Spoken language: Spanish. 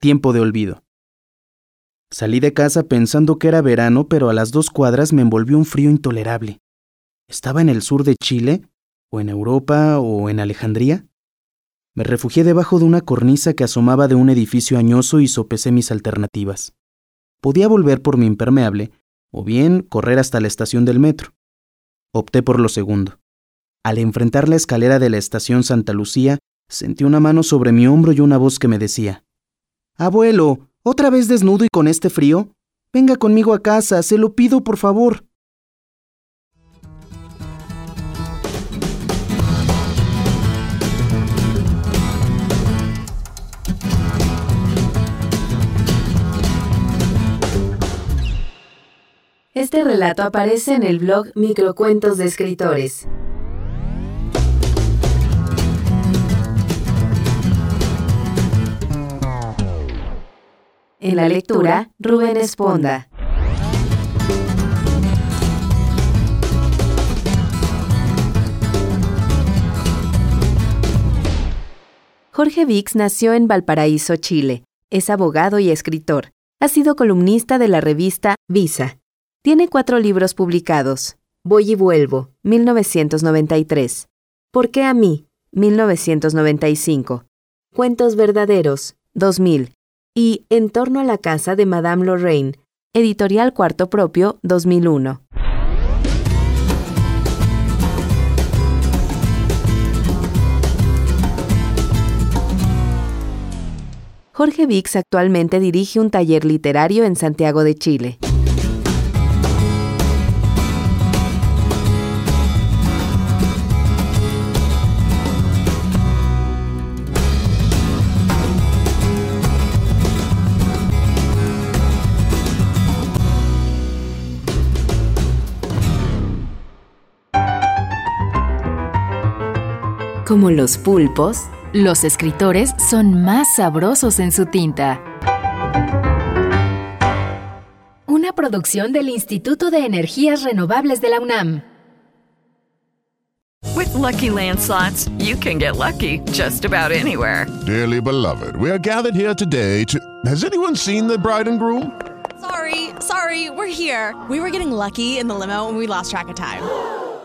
Tiempo de olvido. Salí de casa pensando que era verano, pero a las dos cuadras me envolvió un frío intolerable. ¿Estaba en el sur de Chile? ¿O en Europa? ¿O en Alejandría? Me refugié debajo de una cornisa que asomaba de un edificio añoso y sopesé mis alternativas. Podía volver por mi impermeable, o bien correr hasta la estación del metro. Opté por lo segundo. Al enfrentar la escalera de la estación Santa Lucía, Sentí una mano sobre mi hombro y una voz que me decía, Abuelo, ¿otra vez desnudo y con este frío? Venga conmigo a casa, se lo pido por favor. Este relato aparece en el blog Microcuentos de Escritores. En la lectura, Rubén Esponda. Jorge Vix nació en Valparaíso, Chile. Es abogado y escritor. Ha sido columnista de la revista Visa. Tiene cuatro libros publicados. Voy y vuelvo, 1993. ¿Por qué a mí? 1995. Cuentos verdaderos, 2000 y En torno a la casa de Madame Lorraine, editorial Cuarto Propio, 2001. Jorge Vix actualmente dirige un taller literario en Santiago de Chile. Como los pulpos, los escritores son más sabrosos en su tinta. Una producción del Instituto de Energías Renovables de la UNAM. With Lucky Land slots, you can get lucky just about anywhere. Dearly beloved, we are gathered here today to. Has anyone seen the bride and groom? Sorry, sorry, we're here. We were getting lucky in the limo and we lost track of time.